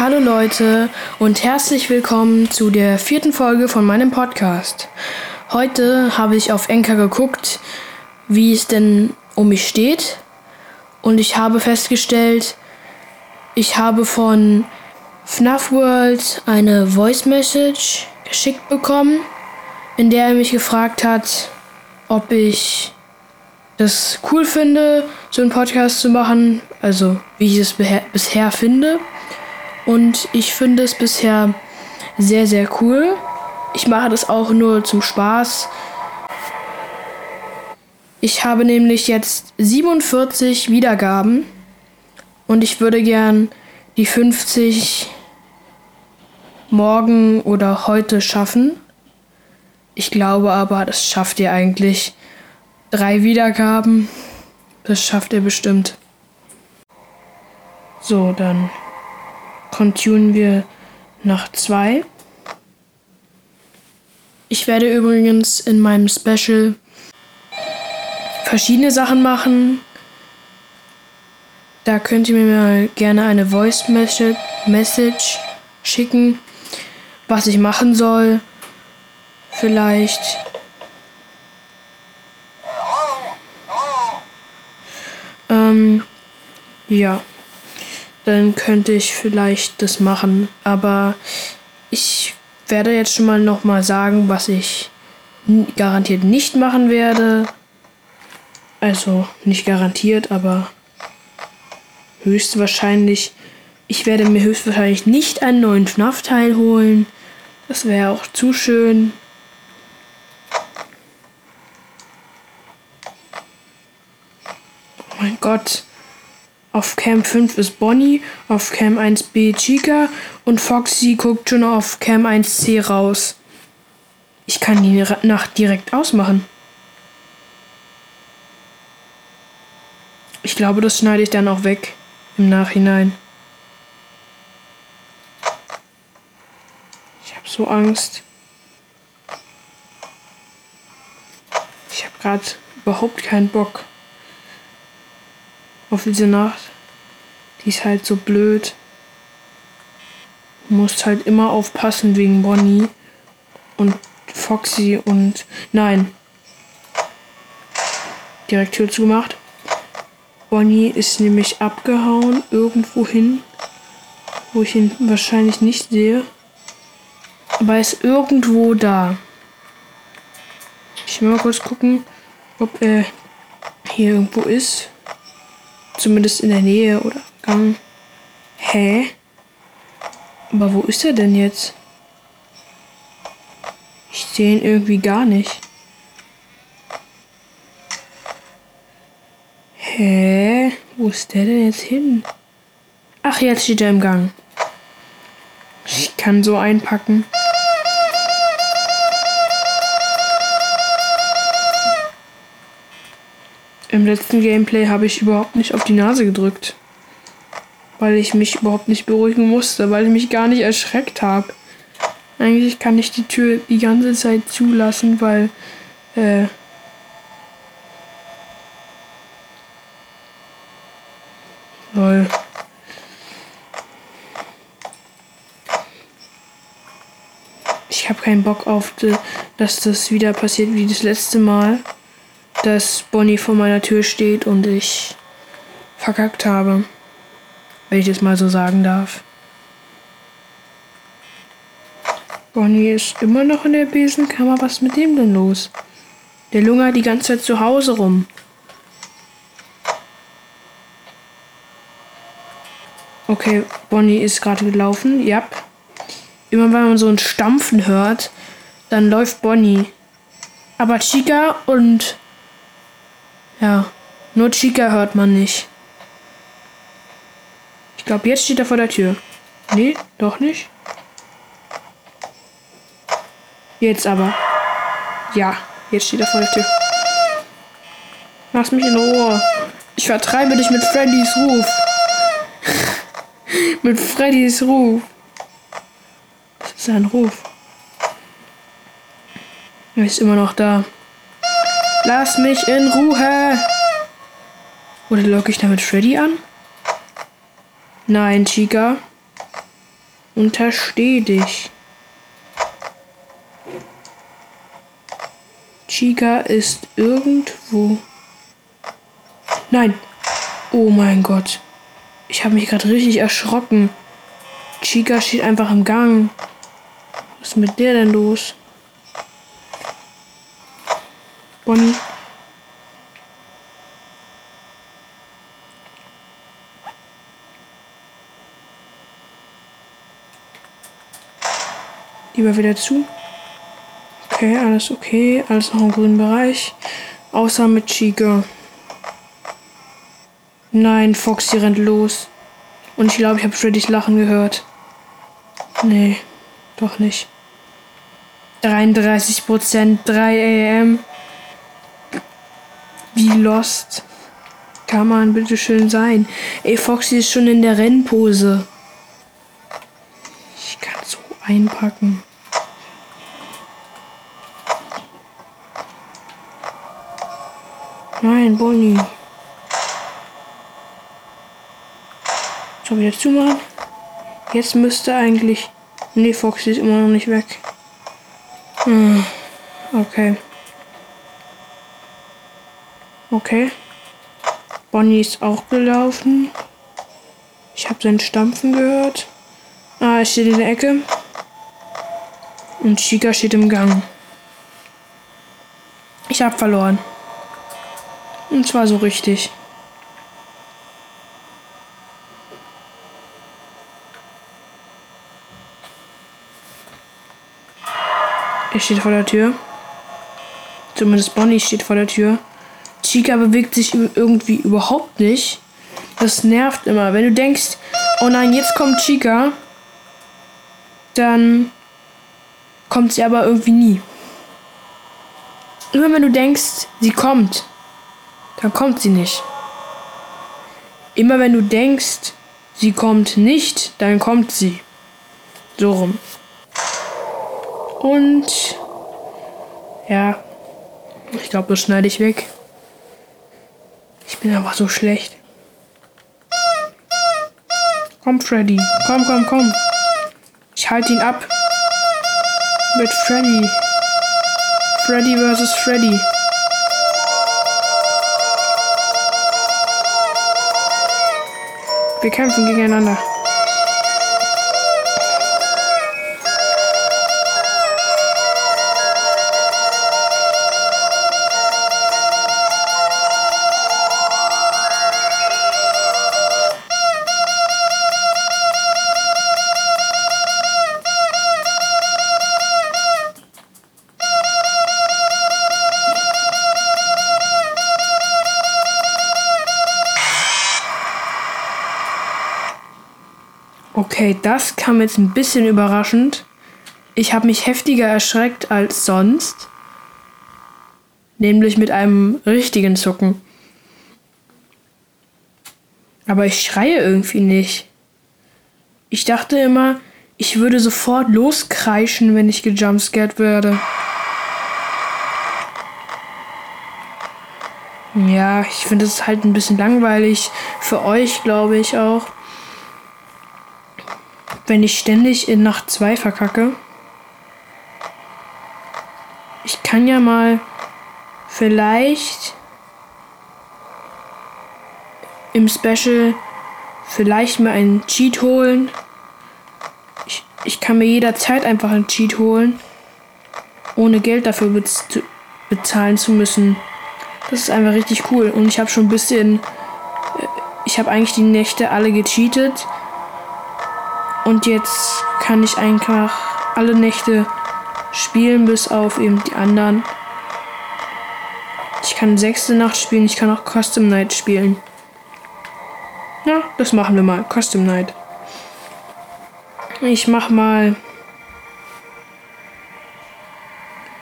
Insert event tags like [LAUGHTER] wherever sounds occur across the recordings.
Hallo Leute und herzlich willkommen zu der vierten Folge von meinem Podcast. Heute habe ich auf Enker geguckt, wie es denn um mich steht und ich habe festgestellt, ich habe von FNAF World eine Voice Message geschickt bekommen, in der er mich gefragt hat, ob ich das cool finde, so einen Podcast zu machen, also wie ich es bisher finde. Und ich finde es bisher sehr, sehr cool. Ich mache das auch nur zum Spaß. Ich habe nämlich jetzt 47 Wiedergaben und ich würde gern die 50 morgen oder heute schaffen. Ich glaube aber, das schafft ihr eigentlich. Drei Wiedergaben, das schafft ihr bestimmt. So, dann continuen wir nach zwei. Ich werde übrigens in meinem Special verschiedene Sachen machen. Da könnt ihr mir mal gerne eine Voice Message schicken, was ich machen soll. Vielleicht. Ähm, ja dann könnte ich vielleicht das machen. Aber ich werde jetzt schon mal nochmal sagen, was ich garantiert nicht machen werde. Also nicht garantiert, aber höchstwahrscheinlich. Ich werde mir höchstwahrscheinlich nicht einen neuen FNAF-Teil holen. Das wäre auch zu schön. Oh mein Gott. Auf Cam 5 ist Bonnie, auf Cam 1b Chica und Foxy guckt schon auf Cam 1c raus. Ich kann die Nacht direkt ausmachen. Ich glaube, das schneide ich dann auch weg im Nachhinein. Ich habe so Angst. Ich habe gerade überhaupt keinen Bock auf diese Nacht. Die ist halt so blöd. Du musst halt immer aufpassen wegen Bonnie und Foxy und nein. Direkt Tür zugemacht. Bonnie ist nämlich abgehauen irgendwo hin, wo ich ihn wahrscheinlich nicht sehe. Aber er ist irgendwo da. Ich will mal kurz gucken, ob er hier irgendwo ist. Zumindest in der Nähe oder Gang. Hä? Aber wo ist er denn jetzt? Ich sehe ihn irgendwie gar nicht. Hä? Wo ist der denn jetzt hin? Ach, jetzt steht er im Gang. Ich kann so einpacken. Im letzten Gameplay habe ich überhaupt nicht auf die Nase gedrückt. Weil ich mich überhaupt nicht beruhigen musste, weil ich mich gar nicht erschreckt habe. Eigentlich kann ich die Tür die ganze Zeit zulassen, weil äh, Lol. Ich habe keinen Bock auf, dass das wieder passiert wie das letzte Mal dass Bonnie vor meiner Tür steht und ich verkackt habe. Wenn ich das mal so sagen darf. Bonnie ist immer noch in der Besenkammer. Was ist mit dem denn los? Der lungert die ganze Zeit zu Hause rum. Okay, Bonnie ist gerade gelaufen. Ja. Immer wenn man so ein Stampfen hört, dann läuft Bonnie. Aber Chica und ja, nur Chica hört man nicht. Ich glaube, jetzt steht er vor der Tür. Nee, doch nicht. Jetzt aber. Ja, jetzt steht er vor der Tür. Lass mich in Ruhe. Ich vertreibe dich mit Freddys Ruf. [LAUGHS] mit Freddys Ruf. Das ist ein Ruf. Er ist immer noch da. Lass mich in Ruhe. Oder locke ich damit Freddy an? Nein, Chica. Untersteh dich. Chica ist irgendwo. Nein. Oh mein Gott. Ich habe mich gerade richtig erschrocken. Chica steht einfach im Gang. Was ist mit der denn los? Bonnie. Lieber wieder zu. Okay, alles okay. Alles noch im grünen Bereich. Außer mit Chica. Nein, Foxy rennt los. Und ich glaube, ich habe Freddys Lachen gehört. Nee, doch nicht. 33 Prozent, 3 am. Wie lost kann man bitte schön sein? Ey, Foxy ist schon in der Rennpose. Ich kann so einpacken. Nein, Bonnie. So, wieder zumachen. Jetzt müsste eigentlich. Nee, Foxy ist immer noch nicht weg. Hm. Okay. Okay. Bonnie ist auch gelaufen. Ich habe sein Stampfen gehört. Ah, er steht in der Ecke. Und Chica steht im Gang. Ich habe verloren. Und zwar so richtig. Er steht vor der Tür. Zumindest Bonnie steht vor der Tür. Chica bewegt sich irgendwie überhaupt nicht. Das nervt immer. Wenn du denkst, oh nein, jetzt kommt Chica, dann kommt sie aber irgendwie nie. Immer wenn du denkst, sie kommt, dann kommt sie nicht. Immer wenn du denkst, sie kommt nicht, dann kommt sie. So rum. Und ja, ich glaube, das schneide ich weg. Ich bin einfach so schlecht. Komm, Freddy. Komm, komm, komm. Ich halte ihn ab. Mit Freddy. Freddy versus Freddy. Wir kämpfen gegeneinander. Okay, das kam jetzt ein bisschen überraschend. Ich habe mich heftiger erschreckt als sonst. Nämlich mit einem richtigen Zucken. Aber ich schreie irgendwie nicht. Ich dachte immer, ich würde sofort loskreischen, wenn ich gejumpscared werde. Ja, ich finde es halt ein bisschen langweilig. Für euch, glaube ich auch wenn ich ständig in Nacht 2 verkacke. Ich kann ja mal vielleicht im Special vielleicht mal einen Cheat holen. Ich, ich kann mir jederzeit einfach einen Cheat holen, ohne Geld dafür bez bezahlen zu müssen. Das ist einfach richtig cool. Und ich habe schon ein bisschen. Äh, ich habe eigentlich die Nächte alle gecheatet. Und jetzt kann ich einfach alle Nächte spielen, bis auf eben die anderen. Ich kann sechste Nacht spielen, ich kann auch Custom Night spielen. Ja, das machen wir mal. Custom Night. Ich mach mal.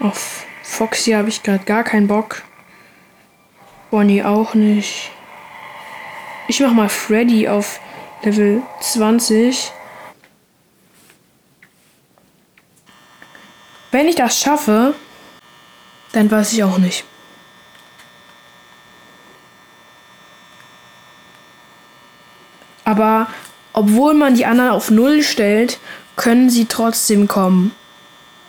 Auf Foxy habe ich gerade gar keinen Bock. Bonnie auch nicht. Ich mach mal Freddy auf Level 20. Wenn ich das schaffe, dann weiß ich auch nicht. Aber obwohl man die anderen auf Null stellt, können sie trotzdem kommen.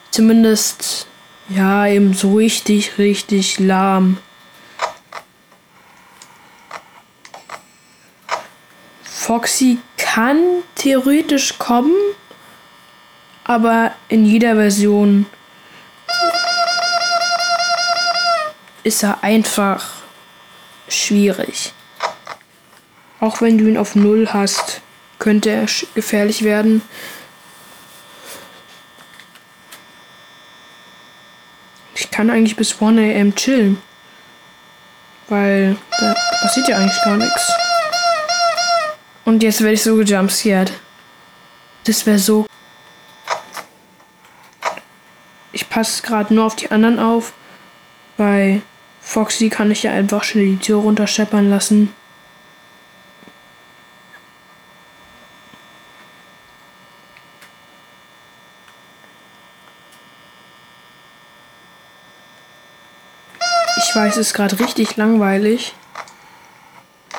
Zumindest, ja, eben so richtig, richtig lahm. Foxy kann theoretisch kommen, aber in jeder Version ist er einfach schwierig. Auch wenn du ihn auf Null hast, könnte er gefährlich werden. Ich kann eigentlich bis 1 am chillen. Weil da passiert ja eigentlich gar nichts. Und jetzt werde ich so gejumpscared. Das wäre so. Ich passe gerade nur auf die anderen auf. Bei Foxy kann ich ja einfach schnell die Tür runterscheppern lassen. Ich weiß, es ist gerade richtig langweilig,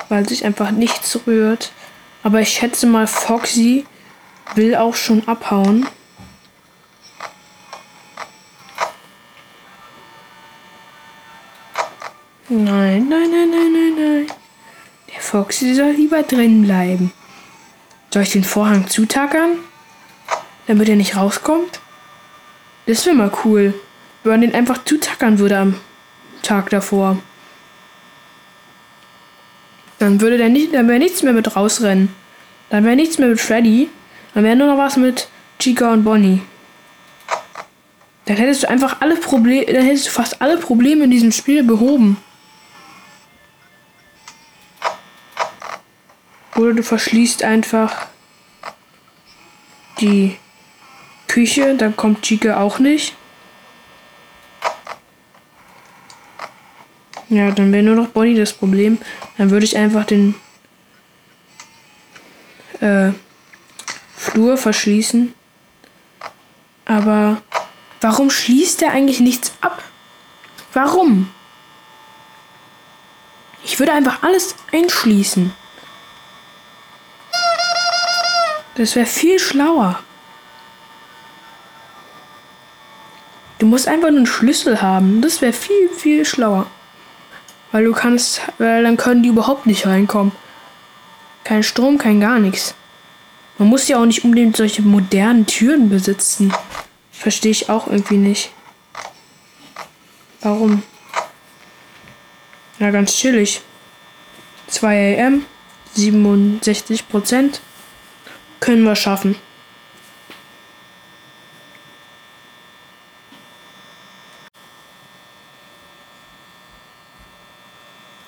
weil sich einfach nichts rührt. Aber ich schätze mal, Foxy will auch schon abhauen. Nein, nein, nein, nein, nein, nein. Der Foxy soll lieber drin bleiben. Soll ich den Vorhang zutackern? Damit er nicht rauskommt? Das wäre mal cool, wenn man den einfach zutackern würde am Tag davor. Dann würde der nicht, dann wäre nichts mehr mit rausrennen. Dann wäre nichts mehr mit Freddy. Dann wäre nur noch was mit Chica und Bonnie. Dann hättest du einfach alle Probleme, dann hättest du fast alle Probleme in diesem Spiel behoben. Oder du verschließt einfach die Küche, dann kommt Chica auch nicht. Ja, dann wäre nur noch Bonnie das Problem. Dann würde ich einfach den äh, Flur verschließen. Aber warum schließt er eigentlich nichts ab? Warum? Ich würde einfach alles einschließen. Das wäre viel schlauer. Du musst einfach nur einen Schlüssel haben. Das wäre viel, viel schlauer. Weil du kannst, weil dann können die überhaupt nicht reinkommen. Kein Strom, kein gar nichts. Man muss ja auch nicht unbedingt solche modernen Türen besitzen. Verstehe ich auch irgendwie nicht. Warum? Ja, ganz chillig. 2 am, 67 Prozent. Können wir schaffen.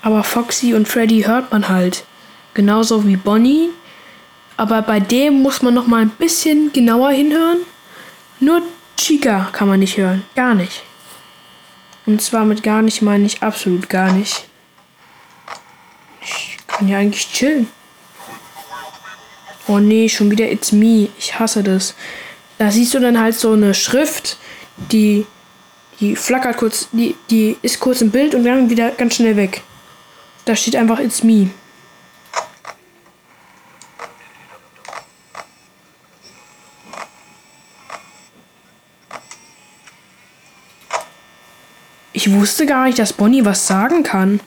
Aber Foxy und Freddy hört man halt. Genauso wie Bonnie. Aber bei dem muss man noch mal ein bisschen genauer hinhören. Nur Chica kann man nicht hören. Gar nicht. Und zwar mit gar nicht meine ich absolut gar nicht. Ich kann ja eigentlich chillen. Oh nee, schon wieder It's Me. Ich hasse das. Da siehst du dann halt so eine Schrift, die, die flackert kurz, die, die ist kurz im Bild und dann wieder ganz schnell weg. Da steht einfach It's me. Ich wusste gar nicht, dass Bonnie was sagen kann.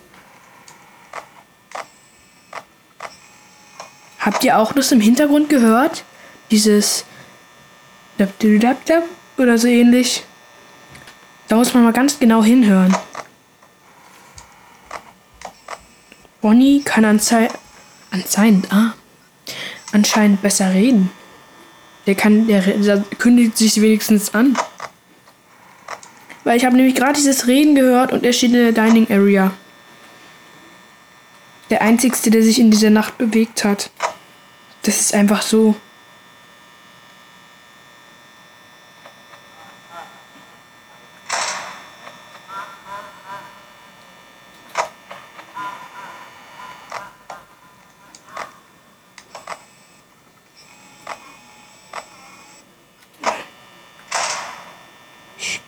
Habt ihr auch das im Hintergrund gehört? Dieses oder so ähnlich. Da muss man mal ganz genau hinhören. Bonnie kann anscheinend, anscheinend, ah, anscheinend besser reden. Der kann, der, der kündigt sich wenigstens an. Weil ich habe nämlich gerade dieses Reden gehört und er steht in der Dining Area. Der einzigste, der sich in dieser Nacht bewegt hat. Das ist einfach so.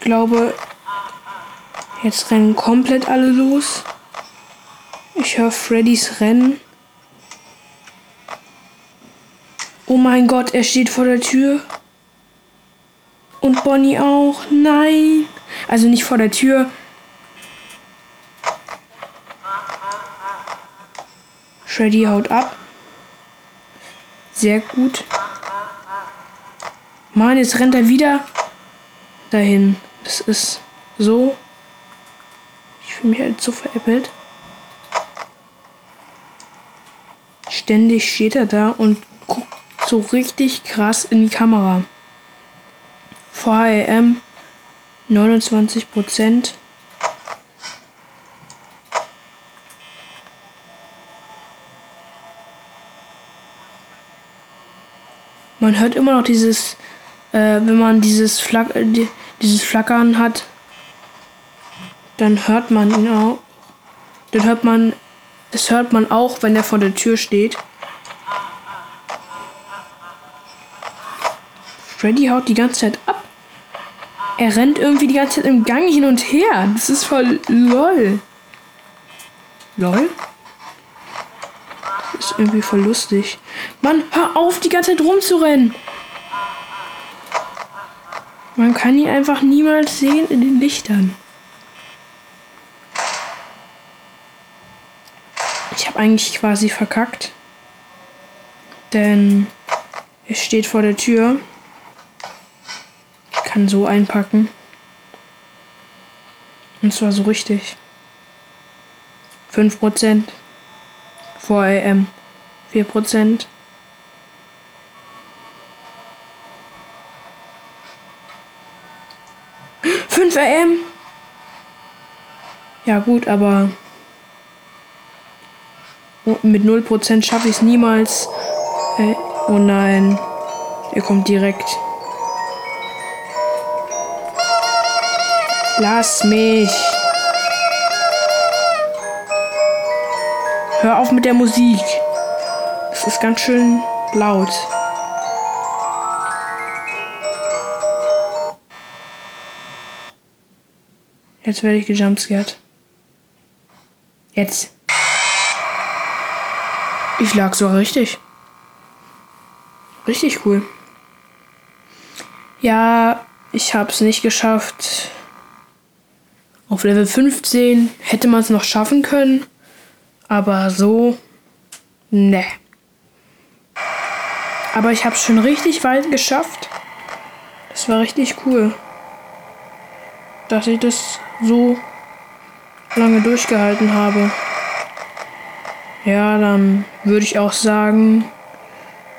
glaube, jetzt rennen komplett alle los. Ich höre Freddys Rennen. Oh mein Gott, er steht vor der Tür. Und Bonnie auch. Nein. Also nicht vor der Tür. Freddy haut ab. Sehr gut. Mann, jetzt rennt er wieder dahin. Das ist so. Ich fühle mich halt so veräppelt. Ständig steht er da und guckt so richtig krass in die Kamera. VHM 29 Prozent. Man hört immer noch dieses, äh, wenn man dieses, Flack äh, dieses Flackern hat, dann hört man ihn auch. Dann hört man, das hört man auch, wenn er vor der Tür steht. Freddy haut die ganze Zeit ab. Er rennt irgendwie die ganze Zeit im Gang hin und her. Das ist voll lol. Lol? ist irgendwie voll lustig. Mann, hör auf, die ganze Zeit rumzurennen. Man kann ihn einfach niemals sehen in den Lichtern. Ich habe eigentlich quasi verkackt. Denn er steht vor der Tür. Kann so einpacken. Und zwar so richtig. 5% vor AM. 4%. Fünf AM. Ja gut, aber mit 0% schaffe ich es niemals. Äh, oh nein. Er kommt direkt. Lass mich. Hör auf mit der Musik. Es ist ganz schön laut. Jetzt werde ich gejumpscared. Jetzt. Ich lag so richtig. Richtig cool. Ja, ich habe es nicht geschafft. Auf Level 15 hätte man es noch schaffen können. Aber so, ne. Aber ich habe es schon richtig weit geschafft. Das war richtig cool. Dass ich das so lange durchgehalten habe. Ja, dann würde ich auch sagen,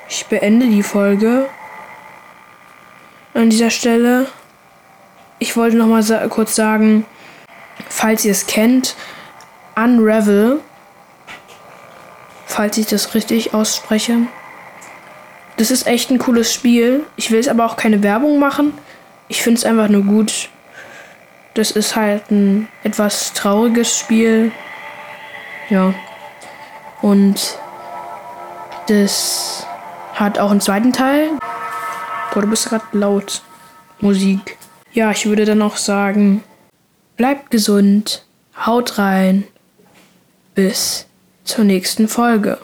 ich beende die Folge an dieser Stelle. Ich wollte noch mal sa kurz sagen, falls ihr es kennt, Unravel falls ich das richtig ausspreche. Das ist echt ein cooles Spiel. Ich will es aber auch keine Werbung machen. Ich finde es einfach nur gut. Das ist halt ein etwas trauriges Spiel. Ja. Und das hat auch einen zweiten Teil. Boah, du bist gerade laut. Musik. Ja, ich würde dann auch sagen, bleibt gesund, haut rein. Bis zur nächsten Folge.